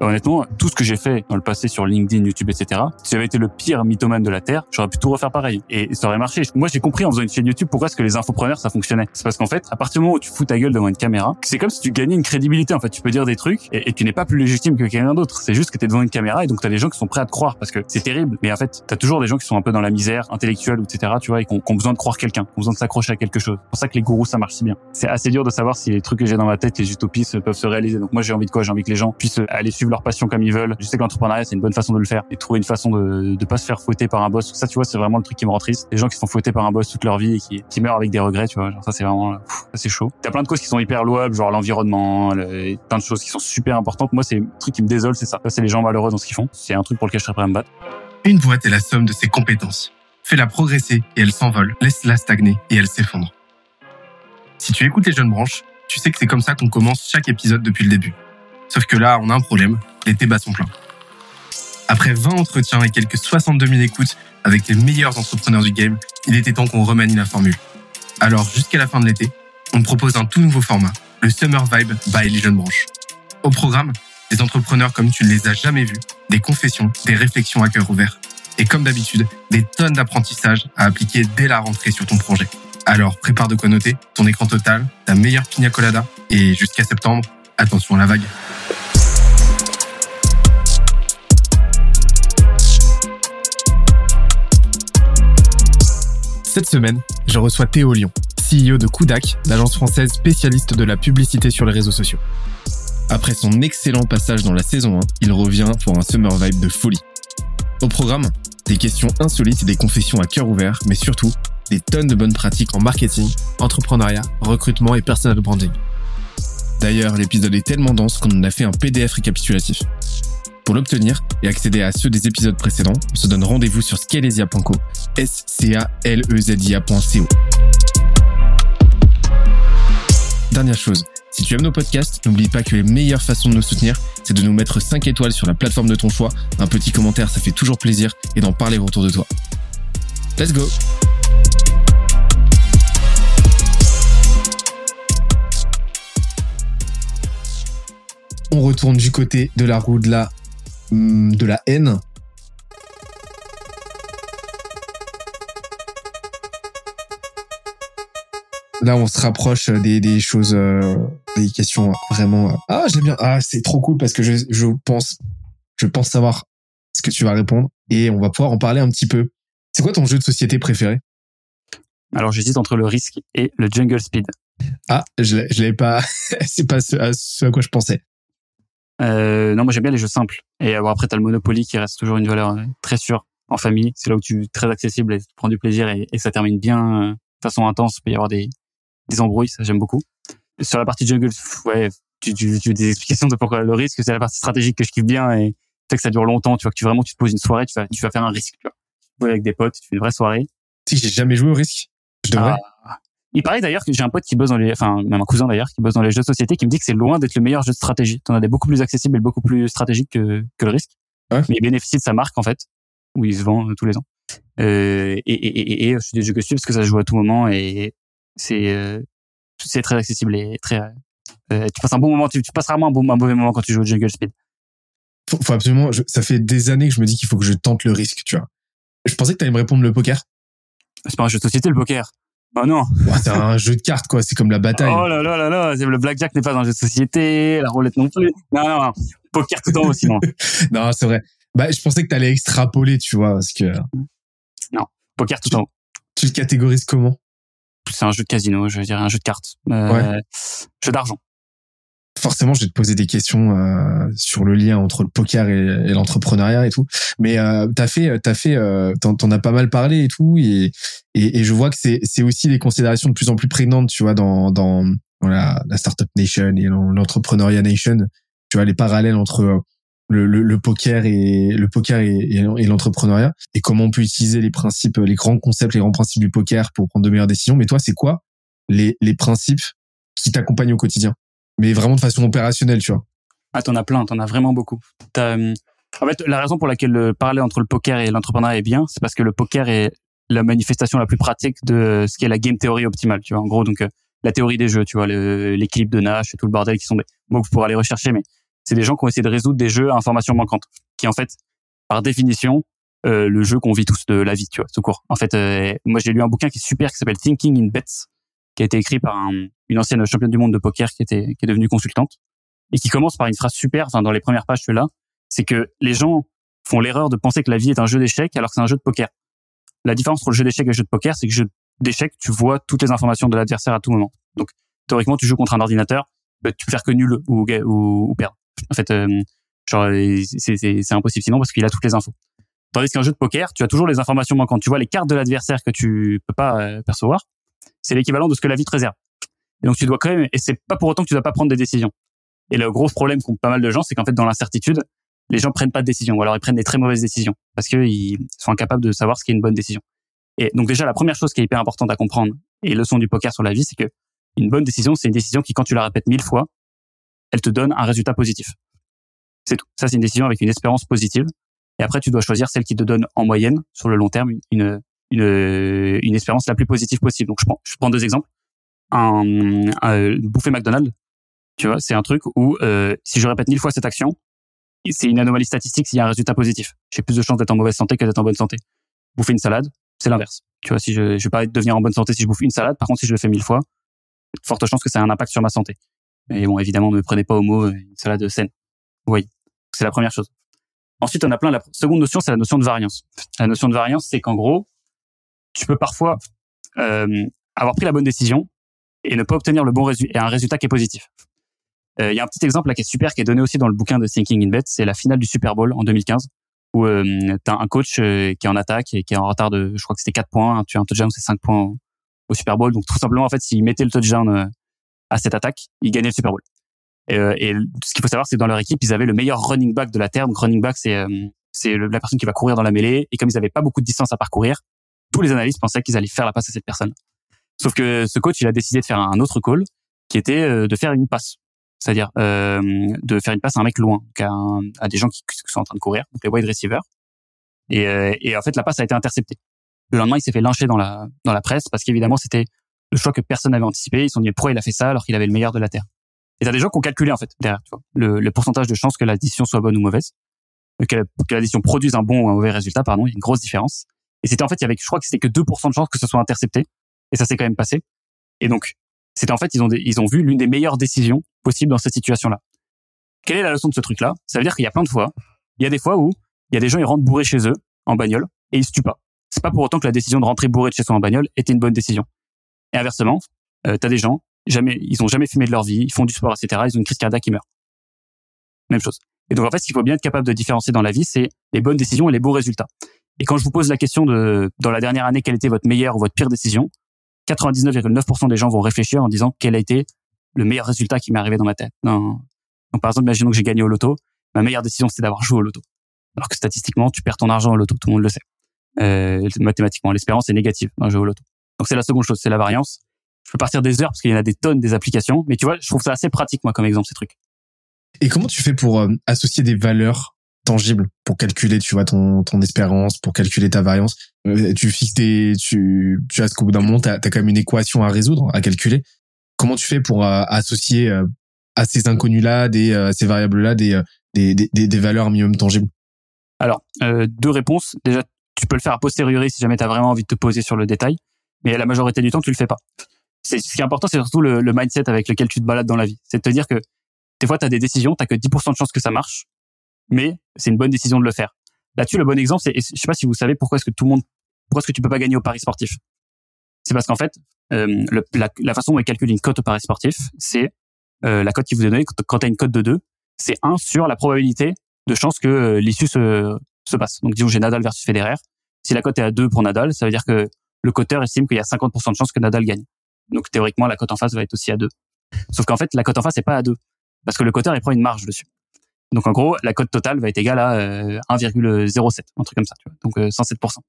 Honnêtement, tout ce que j'ai fait dans le passé sur LinkedIn, YouTube, etc., si j'avais été le pire mythomane de la Terre, j'aurais pu tout refaire pareil. Et ça aurait marché. Moi, j'ai compris en faisant une chaîne YouTube pourquoi est-ce que les infopreneurs, ça fonctionnait. C'est parce qu'en fait, à partir du moment où tu fous ta gueule devant une caméra, c'est comme si tu gagnais une crédibilité. En fait, tu peux dire des trucs et, tu n'es pas plus légitime que quelqu'un d'autre. C'est juste que tu es devant une caméra et donc tu as des gens qui sont prêts à te croire parce que c'est terrible. Mais en fait, tu as toujours des gens qui sont un peu dans la misère intellectuelle, etc., tu vois, et qui ont, besoin de croire quelqu'un, qui ont besoin de s'accrocher à quelque chose. C'est pour ça que les gourous, ça marche si bien. C'est assez dur de savoir si les trucs que j'ai dans ma tête, les utopies, peuvent se réaliser. Donc moi, j'ai envie de quoi? J'ai envie que les gens puissent aller leur passion comme ils veulent. Je sais que l'entrepreneuriat, c'est une bonne façon de le faire et trouver une façon de, de pas se faire fouetter par un boss. Ça, tu vois, c'est vraiment le truc qui me rend triste. Les gens qui sont fouettés par un boss toute leur vie et qui, qui meurent avec des regrets, tu vois. Ça, c'est vraiment, c'est chaud. T'as plein de causes qui sont hyper louables, genre l'environnement, plein de choses qui sont super importantes. Moi, c'est le truc qui me désole, c'est ça. ça c'est les gens malheureux dans ce qu'ils font. C'est un truc pour lequel je serais prêt à me battre. Une boîte est la somme de ses compétences. Fais-la progresser et elle s'envole. Laisse-la stagner et elle s'effondre. Si tu écoutes les jeunes branches, tu sais que c'est comme ça qu'on commence chaque épisode depuis le début. Sauf que là, on a un problème. Les débats sont pleins. Après 20 entretiens et quelques 62 000 écoutes avec les meilleurs entrepreneurs du game, il était temps qu'on remanie la formule. Alors, jusqu'à la fin de l'été, on propose un tout nouveau format, le Summer Vibe by les jeunes branches. Au programme, des entrepreneurs comme tu ne les as jamais vus, des confessions, des réflexions à cœur ouvert. Et comme d'habitude, des tonnes d'apprentissages à appliquer dès la rentrée sur ton projet. Alors, prépare de quoi noter, ton écran total, ta meilleure pina colada, et jusqu'à septembre, attention à la vague. Cette semaine, je reçois Théo Lyon, CEO de Kudak, l'agence française spécialiste de la publicité sur les réseaux sociaux. Après son excellent passage dans la saison 1, il revient pour un summer vibe de folie. Au programme, des questions insolites et des confessions à cœur ouvert, mais surtout, des tonnes de bonnes pratiques en marketing, entrepreneuriat, recrutement et personal branding. D'ailleurs, l'épisode est tellement dense qu'on en a fait un PDF récapitulatif. Pour l'obtenir et accéder à ceux des épisodes précédents, on se donne rendez-vous sur scalezia.co, s c a l e z i -A Dernière chose, si tu aimes nos podcasts, n'oublie pas que les meilleures façons de nous soutenir, c'est de nous mettre 5 étoiles sur la plateforme de ton choix, un petit commentaire, ça fait toujours plaisir, et d'en parler autour de toi. Let's go! On retourne du côté de la roue de la de la haine. Là, on se rapproche des, choses, euh, des questions vraiment. Euh, ah, je bien. Ah, c'est trop cool parce que je, je pense, je pense savoir ce que tu vas répondre et on va pouvoir en parler un petit peu. C'est quoi ton jeu de société préféré? Alors, j'hésite entre le risque et le jungle speed. Ah, je l'avais pas. c'est pas ce à quoi je pensais. Euh, non, moi j'aime bien les jeux simples. Et euh, après, t'as le Monopoly qui reste toujours une valeur euh, très sûre en famille. C'est là où tu es très accessible et tu prends du plaisir et, ça termine bien de façon intense. Il peut y avoir des, des embrouilles, ça j'aime beaucoup. Sur la partie jungle, ouais, tu, tu, tu des explications de pourquoi le risque, c'est la partie stratégique que je kiffe bien et fait que ça dure longtemps. Tu vois que tu vraiment tu te poses une soirée, tu vas, tu vas faire un risque. Tu vois. avec des potes, tu fais une vraie soirée. Si j'ai jamais joué au risque, je devrais. Ah, il paraît d'ailleurs que j'ai un pote qui bosse dans les, enfin même un cousin d'ailleurs qui bosse dans les jeux de société qui me dit que c'est loin d'être le meilleur jeu de stratégie. T'en as des beaucoup plus accessibles et beaucoup plus stratégiques que, que le risque. Mais il bénéficie de sa marque en fait, où il se vend euh, tous les ans. Euh, et, et, et, et, je suis des jeux que je suis parce que ça se joue à tout moment et c'est euh, c'est très accessible et très. Euh, tu passes un bon moment, tu, tu passes rarement un, bon, un mauvais moment quand tu joues au Jungle Speed. Faut, faut absolument. ça fait des années que je me dis qu'il faut que je tente le risque, tu vois. Je pensais que tu allais me répondre le poker. C'est pas un jeu de société le poker. Oh non. c'est un jeu de cartes, quoi. C'est comme la bataille. Oh là là là là. Le blackjack n'est pas un jeu de société. La roulette non plus. Non, non, non. Poker tout en haut, sinon. non, c'est vrai. Bah, je pensais que t'allais extrapoler, tu vois, parce que. Non. Poker tout en haut. Tu le catégorises comment? C'est un jeu de casino, je veux dire, un jeu de cartes. Euh, ouais. Jeu d'argent forcément, je vais te poser des questions euh, sur le lien entre le poker et, l'entrepreneuriat et tout. Mais euh, t'as fait, t'as fait, euh, t'en, as pas mal parlé et tout, et, et, je vois que c'est, c'est aussi des considérations de plus en plus prégnantes, tu vois, dans dans, la, startup nation et l'entrepreneuriat nation. Tu vois les parallèles entre le, le, poker et le poker et, et, l'entrepreneuriat et comment on peut utiliser les principes, les grands concepts, les grands principes du poker pour prendre de meilleures décisions. Mais toi, c'est quoi les, les principes qui t'accompagnent au quotidien? Mais vraiment de façon opérationnelle, tu vois. Ah, t'en as plein, t'en as vraiment beaucoup. Euh, en fait, la raison pour laquelle le parler entre le poker et l'entrepreneuriat est bien, c'est parce que le poker est la manifestation la plus pratique de ce qui est la game théorie optimale, tu vois. En gros, donc euh, la théorie des jeux, tu vois, l'équilibre de Nash et tout le bordel qui sont des mots que vous pourrez aller rechercher, mais c'est des gens qui ont essayé de résoudre des jeux à information manquante, qui en fait, par définition, euh, le jeu qu'on vit tous de la vie, tu vois, tout court. En fait, euh, moi j'ai lu un bouquin qui est super, qui s'appelle Thinking in Bets, qui a été écrit par une ancienne championne du monde de poker qui était qui est devenue consultante et qui commence par une phrase super. Enfin, dans les premières pages, là, c'est que les gens font l'erreur de penser que la vie est un jeu d'échecs alors que c'est un jeu de poker. La différence entre le jeu d'échecs et le jeu de poker, c'est que le jeu d'échecs, tu vois toutes les informations de l'adversaire à tout moment. Donc, théoriquement, tu joues contre un ordinateur, bah, tu peux faire que nul ou, ou, ou perdre. En fait, euh, genre, c'est impossible sinon parce qu'il a toutes les infos. Tandis qu'un jeu de poker, tu as toujours les informations manquantes. Tu vois les cartes de l'adversaire que tu peux pas euh, percevoir. C'est l'équivalent de ce que la vie te réserve. Et donc, tu dois quand même, et c'est pas pour autant que tu dois pas prendre des décisions. Et le gros problème qu'ont pas mal de gens, c'est qu'en fait, dans l'incertitude, les gens prennent pas de décision, ou alors ils prennent des très mauvaises décisions, parce qu'ils sont incapables de savoir ce qui est une bonne décision. Et donc déjà, la première chose qui est hyper importante à comprendre, et leçon du poker sur la vie, c'est que une bonne décision, c'est une décision qui, quand tu la répètes mille fois, elle te donne un résultat positif. C'est tout. Ça, c'est une décision avec une espérance positive. Et après, tu dois choisir celle qui te donne en moyenne, sur le long terme, une, une, une espérance la plus positive possible. Donc, je prends, je prends deux exemples. Un, un bouffer McDonald's, tu vois, c'est un truc où euh, si je répète mille fois cette action, c'est une anomalie statistique s'il y a un résultat positif. J'ai plus de chances d'être en mauvaise santé que d'être en bonne santé. Bouffer une salade, c'est l'inverse. Tu vois, si je, je vais pas devenir en bonne santé si je bouffe une salade, par contre, si je le fais mille fois, forte chance que ça ait un impact sur ma santé. Mais bon, évidemment, ne me prenez pas au mot, euh, une salade saine. Oui, c'est la première chose. Ensuite, on a plein. La seconde notion, c'est la notion de variance. La notion de variance, c'est qu'en gros, tu peux parfois euh, avoir pris la bonne décision et ne pas obtenir le bon résultat et un résultat qui est positif. Euh, il y a un petit exemple là qui est super, qui est donné aussi dans le bouquin de Thinking in Bet. C'est la finale du Super Bowl en 2015 où euh, tu as un coach euh, qui est en attaque et qui est en retard de, je crois que c'était 4 points. Tu as un touchdown, c'est 5 points au, Super Bowl. Donc tout simplement, en fait, s'il mettait le touchdown euh, à cette attaque, il gagnait le Super Bowl. Et, et ce qu'il faut savoir, c'est que dans leur équipe, ils avaient le meilleur running back de la terre. Donc running back, c'est c'est la personne qui va courir dans la mêlée. Et comme ils avaient pas beaucoup de distance à parcourir, tous les analystes pensaient qu'ils allaient faire la passe à cette personne. Sauf que ce coach, il a décidé de faire un autre call, qui était de faire une passe c'est-à-dire euh, de faire une passe à un mec loin, à, des gens qui, sont en train de courir, donc les wide receivers. Et, euh, et en fait, la passe a été interceptée. Le lendemain, il s'est fait lyncher dans la dans la presse parce qu'évidemment, c'était le choix que personne n'avait anticipé. Ils sont dit pourquoi il a fait ça alors qu'il avait le meilleur de la terre? Et t'as des gens qui ont calculé en fait derrière, tu vois, le, le pourcentage de chances que la décision soit bonne ou mauvaise, que la, que la produise un bon ou un mauvais résultat, pardon, il y a une grosse différence. Et c'était en fait, il y avait, je crois que c'était que 2% de chances que ce soit intercepté, et ça s'est quand même passé. Et donc, c'était en fait, ils ont, ils ont vu l'une des meilleures décisions possibles dans cette situation-là. Quelle est la leçon de ce truc-là? Ça veut dire qu'il y a plein de fois, il y a des fois où il y a des gens, ils rentrent bourrés chez eux, en bagnole, et ils se tuent pas. C'est pas pour autant que la décision de rentrer bourré de chez soi en bagnole était une bonne décision. Et inversement, euh, t'as des gens, jamais, ils ont jamais fumé de leur vie, ils font du sport, etc., ils ont une crise cardiaque, ils meurent. Même chose. Et donc, en fait, ce qu'il faut bien être capable de différencier dans la vie, c'est les bonnes décisions et les bons résultats. Et quand je vous pose la question de, dans la dernière année, quelle était votre meilleure ou votre pire décision, 99,9% des gens vont réfléchir en disant quel a été le meilleur résultat qui m'est arrivé dans ma tête. Donc, par exemple, imaginons que j'ai gagné au loto. Ma meilleure décision, c'était d'avoir joué au loto. Alors que statistiquement, tu perds ton argent au loto. Tout le monde le sait. Euh, mathématiquement, l'espérance est négative dans jeu au loto. Donc, c'est la seconde chose, c'est la variance. Je peux partir des heures parce qu'il y en a des tonnes des applications. Mais tu vois, je trouve ça assez pratique, moi, comme exemple, ces trucs. Et comment tu fais pour euh, associer des valeurs tangible pour calculer, tu vois, ton, ton espérance, pour calculer ta variance. Euh, tu fixes des, tu, tu as qu'au bout d'un moment, tu as, quand même une équation à résoudre, à calculer. Comment tu fais pour euh, associer euh, à ces inconnus-là, des, ces variables-là, des, des, des, des, valeurs minimum tangibles? Alors, deux réponses. Déjà, tu peux le faire a posteriori si jamais tu as vraiment envie de te poser sur le détail, mais la majorité du temps, tu le fais pas. C'est, ce qui est important, c'est surtout le, le mindset avec lequel tu te balades dans la vie. C'est de te dire que des fois, tu as des décisions, tu que 10% de chances que ça marche, mais c'est une bonne décision de le faire. Là-dessus, le bon exemple, c'est, je sais pas si vous savez pourquoi est-ce que tout le monde, pourquoi est-ce que tu peux pas gagner au paris sportif? C'est parce qu'en fait, euh, la, la, façon dont on calcule une cote au paris sportif, c'est euh, la cote qui vous est donnée quand, tu as une cote de 2, c'est 1 sur la probabilité de chance que euh, l'issue se, se passe. Donc disons j'ai Nadal versus Federer. Si la cote est à 2 pour Nadal, ça veut dire que le coteur estime qu'il y a 50% de chance que Nadal gagne. Donc théoriquement, la cote en face va être aussi à 2. Sauf qu'en fait, la cote en face n'est pas à 2 parce que le coteur il prend une marge dessus. Donc en gros, la cote totale va être égale à 1,07, euh, un truc comme ça, tu vois. donc 107%. Euh,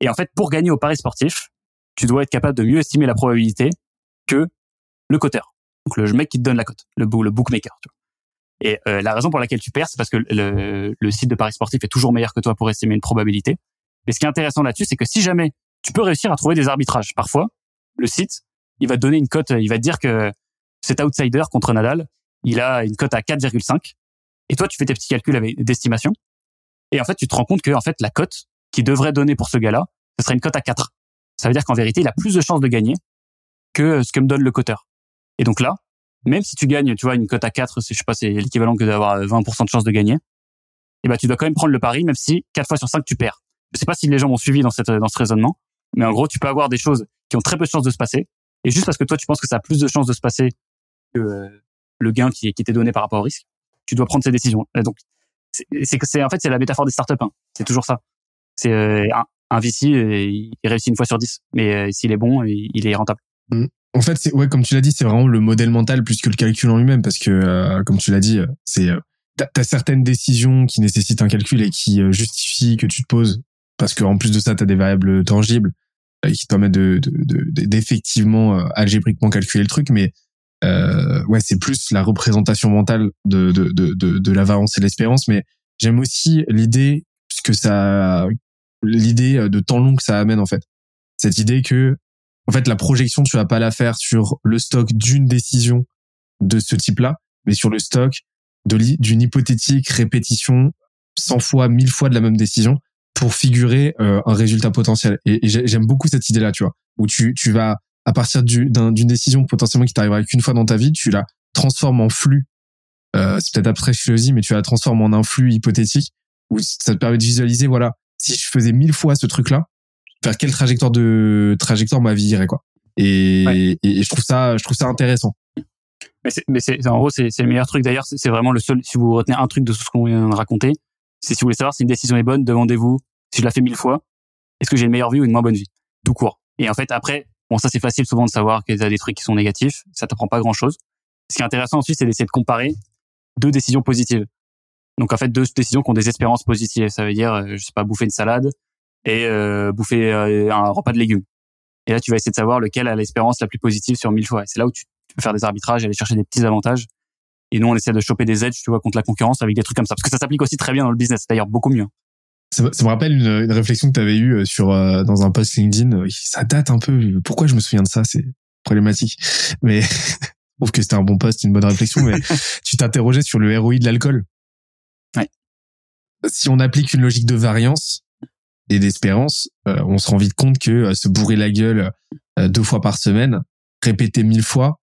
Et en fait, pour gagner au pari sportif, tu dois être capable de mieux estimer la probabilité que le coteur, donc le mec qui te donne la cote, le, bookmaker. Tu vois. Et euh, la raison pour laquelle tu perds, c'est parce que le, le, site de paris sportif est toujours meilleur que toi pour estimer une probabilité. Mais ce qui est intéressant là-dessus, c'est que si jamais tu peux réussir à trouver des arbitrages, parfois le site, il va te donner une cote, il va te dire que cet outsider contre Nadal, il a une cote à 4,5 Et toi, tu fais tes petits calculs avec d'estimation. Et en fait, tu te rends compte que en fait, la cote qui devrait donner pour ce gars-là, ce serait une cote à 4. Ça veut dire qu'en vérité, il a plus de chances de gagner que ce que me donne le coteur. Et donc là, même si tu gagnes, tu vois, une cote à 4, je sais pas, c'est l'équivalent que d'avoir 20% de chance de gagner, eh ben, tu dois quand même prendre le pari, même si 4 fois sur 5, tu perds. Je sais pas si les gens m'ont suivi dans cette, dans ce raisonnement, mais en gros, tu peux avoir des choses qui ont très peu de chances de se passer, et juste parce que toi, tu penses que ça a plus de chances de se passer que euh, le gain qui, qui t'est donné par rapport au risque, tu dois prendre ces décisions. donc, c'est que c'est en fait c'est la métaphore des startups. Hein. C'est toujours ça. C'est euh, un, un VC, euh, il réussit une fois sur dix, mais euh, s'il est bon, il, est rentable. Mmh. En fait, c'est ouais, comme tu l'as dit, c'est vraiment le modèle mental plus que le calcul en lui-même, parce que comme tu l'as dit, c'est t'as as certaines décisions qui nécessitent un calcul et qui justifient que tu te poses, parce qu'en plus de ça, t'as des variables tangibles qui te permettent de d'effectivement de, algébriquement calculer le truc, mais euh, ouais, c'est plus la représentation mentale de de de de, de l'avance et l'espérance, mais j'aime aussi l'idée que ça l'idée de temps long que ça amène en fait. Cette idée que en fait la projection tu vas pas la faire sur le stock d'une décision de ce type-là, mais sur le stock de d'une hypothétique répétition 100 fois, 1000 fois de la même décision pour figurer euh, un résultat potentiel. Et j'aime beaucoup cette idée-là, tu vois, où tu tu vas à partir d'une décision potentiellement qui t'arrivera qu'une fois dans ta vie, tu la transformes en flux. Euh, c'est peut-être après mais tu la transformes en un flux hypothétique où ça te permet de visualiser, voilà, si je faisais mille fois ce truc-là, vers quelle trajectoire de trajectoire ma vie irait quoi. Et, et, je trouve ça, je trouve ça intéressant. Mais c'est, en gros, c'est le meilleur truc. D'ailleurs, c'est vraiment le seul. Si vous retenez un truc de ce qu'on vient de raconter, c'est si vous voulez savoir si une décision est bonne, demandez-vous si je la fais mille fois, est-ce que j'ai une meilleure vie ou une moins bonne vie, tout court. Et en fait, après, Bon, ça c'est facile souvent de savoir qu'il y a des trucs qui sont négatifs. Ça t'apprend pas grand chose. Ce qui est intéressant ensuite, c'est d'essayer de comparer deux décisions positives. Donc en fait, deux décisions qui ont des espérances positives. Ça veut dire, euh, je sais pas, bouffer une salade et euh, bouffer euh, un repas de légumes. Et là, tu vas essayer de savoir lequel a l'espérance la plus positive sur mille fois. C'est là où tu peux faire des arbitrages, aller chercher des petits avantages. Et nous, on essaie de choper des edges, tu vois, contre la concurrence avec des trucs comme ça. Parce que ça s'applique aussi très bien dans le business. D'ailleurs, beaucoup mieux. Ça, me rappelle une, une réflexion que tu avais eue euh, sur euh, dans un post LinkedIn. Euh, ça date un peu. Pourquoi je me souviens de ça C'est problématique. Mais je trouve que c'était un bon post, une bonne réflexion. Mais tu t'interrogeais sur le ROI de l'alcool. Ouais. Si on applique une logique de variance et d'espérance, on se rend vite compte que se bourrer la gueule deux fois par semaine, répéter mille fois,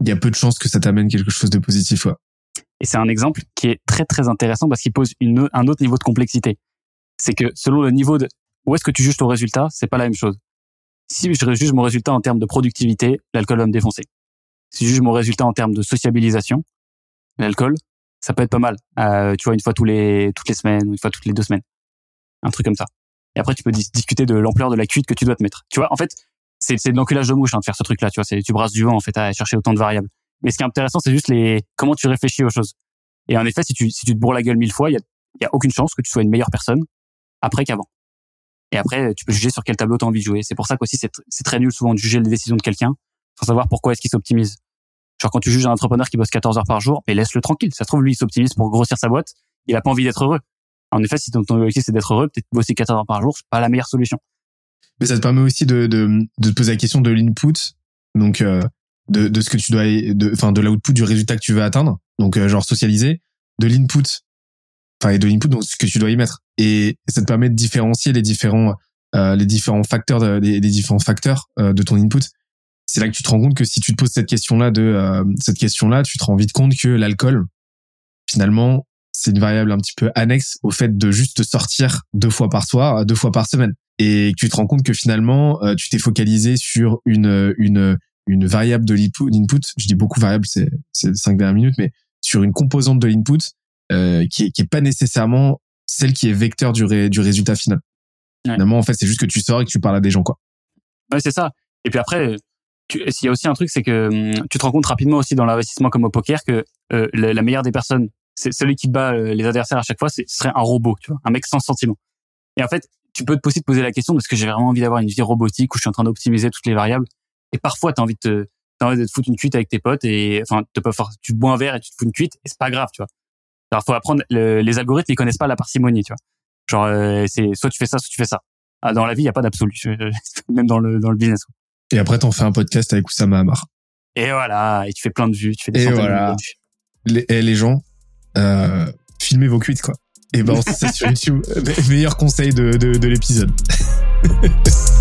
il y a peu de chances que ça t'amène quelque chose de positif. Ouais. Et c'est un exemple qui est très très intéressant parce qu'il pose une, un autre niveau de complexité c'est que selon le niveau de où est-ce que tu juges ton résultat, c'est pas la même chose. Si je juge mon résultat en termes de productivité, l'alcool va me défoncer. Si je juge mon résultat en termes de sociabilisation, l'alcool, ça peut être pas mal. Euh, tu vois, une fois tous les toutes les semaines, une fois toutes les deux semaines, un truc comme ça. Et après, tu peux discuter de l'ampleur de la cuite que tu dois te mettre. Tu vois, en fait, c'est de l'enculage de mouche hein, de faire ce truc-là. Tu vois, tu brasses du vent en fait à chercher autant de variables. Mais ce qui est intéressant, c'est juste les comment tu réfléchis aux choses. Et en effet, si tu si tu te bourres la gueule mille fois, il y a, y a aucune chance que tu sois une meilleure personne après qu'avant. Et après, tu peux juger sur quel tableau tu as envie de jouer. C'est pour ça qu'aussi, c'est très nul souvent de juger les décisions de quelqu'un sans savoir pourquoi est-ce qu'il s'optimise. Genre quand tu juges un entrepreneur qui bosse 14 heures par jour, mais laisse-le tranquille. Ça se trouve, lui, il s'optimise pour grossir sa boîte. Il a pas envie d'être heureux. En effet, si ton, objectif c'est d'être heureux, peut-être bosser 14 heures par jour, c'est pas la meilleure solution. Mais ça te permet aussi de, de, de te poser la question de l'input, donc euh, de, de ce que tu dois, de, enfin de l'output du résultat que tu veux atteindre, donc euh, genre socialiser, de l'input, enfin et de l'input donc ce que tu dois y mettre et ça te permet de différencier les différents euh, les différents facteurs de, les, différents facteurs euh, de ton input. C'est là que tu te rends compte que si tu te poses cette question là de euh, cette question là tu te rends vite compte que l'alcool finalement c'est une variable un petit peu annexe au fait de juste sortir deux fois par soir deux fois par semaine. Et tu te rends compte que finalement tu t'es focalisé sur une une une variable de l'input je dis beaucoup variable c'est c'est cinq dernières minutes mais sur une composante de l'input euh, qui, est, qui est pas nécessairement celle qui est vecteur du, du résultat final. Finalement, en fait, c'est juste que tu sors et que tu parles à des gens, quoi. Ouais, c'est ça. Et puis après, il y a aussi un truc, c'est que hum, tu te rends compte rapidement aussi dans l'investissement comme au poker que euh, la, meilleure des personnes, c'est celui qui bat euh, les adversaires à chaque fois, ce serait un robot, tu vois, un mec sans sentiment. Et en fait, tu peux te aussi te poser la question parce que j'ai vraiment envie d'avoir une vie robotique où je suis en train d'optimiser toutes les variables. Et parfois, tu as envie de te, envie de te foutre une cuite avec tes potes et enfin, te, tu bois un verre et tu te fous une cuite et c'est pas grave, tu vois. Alors, faut apprendre. les algorithmes, ils connaissent pas la parcimonie, tu vois. Genre, euh, c'est soit tu fais ça, soit tu fais ça. Ah, dans la vie, il y a pas d'absolu, même dans le dans le business. Et après, t'en fais un podcast avec Oussama Amar. Et voilà, et tu fais plein de vues, tu fais des et voilà. de vues. Les, et les gens, euh, filmez vos cuites, quoi. Et ben, c'est sur YouTube. Me- Meilleur conseil de, de, de l'épisode.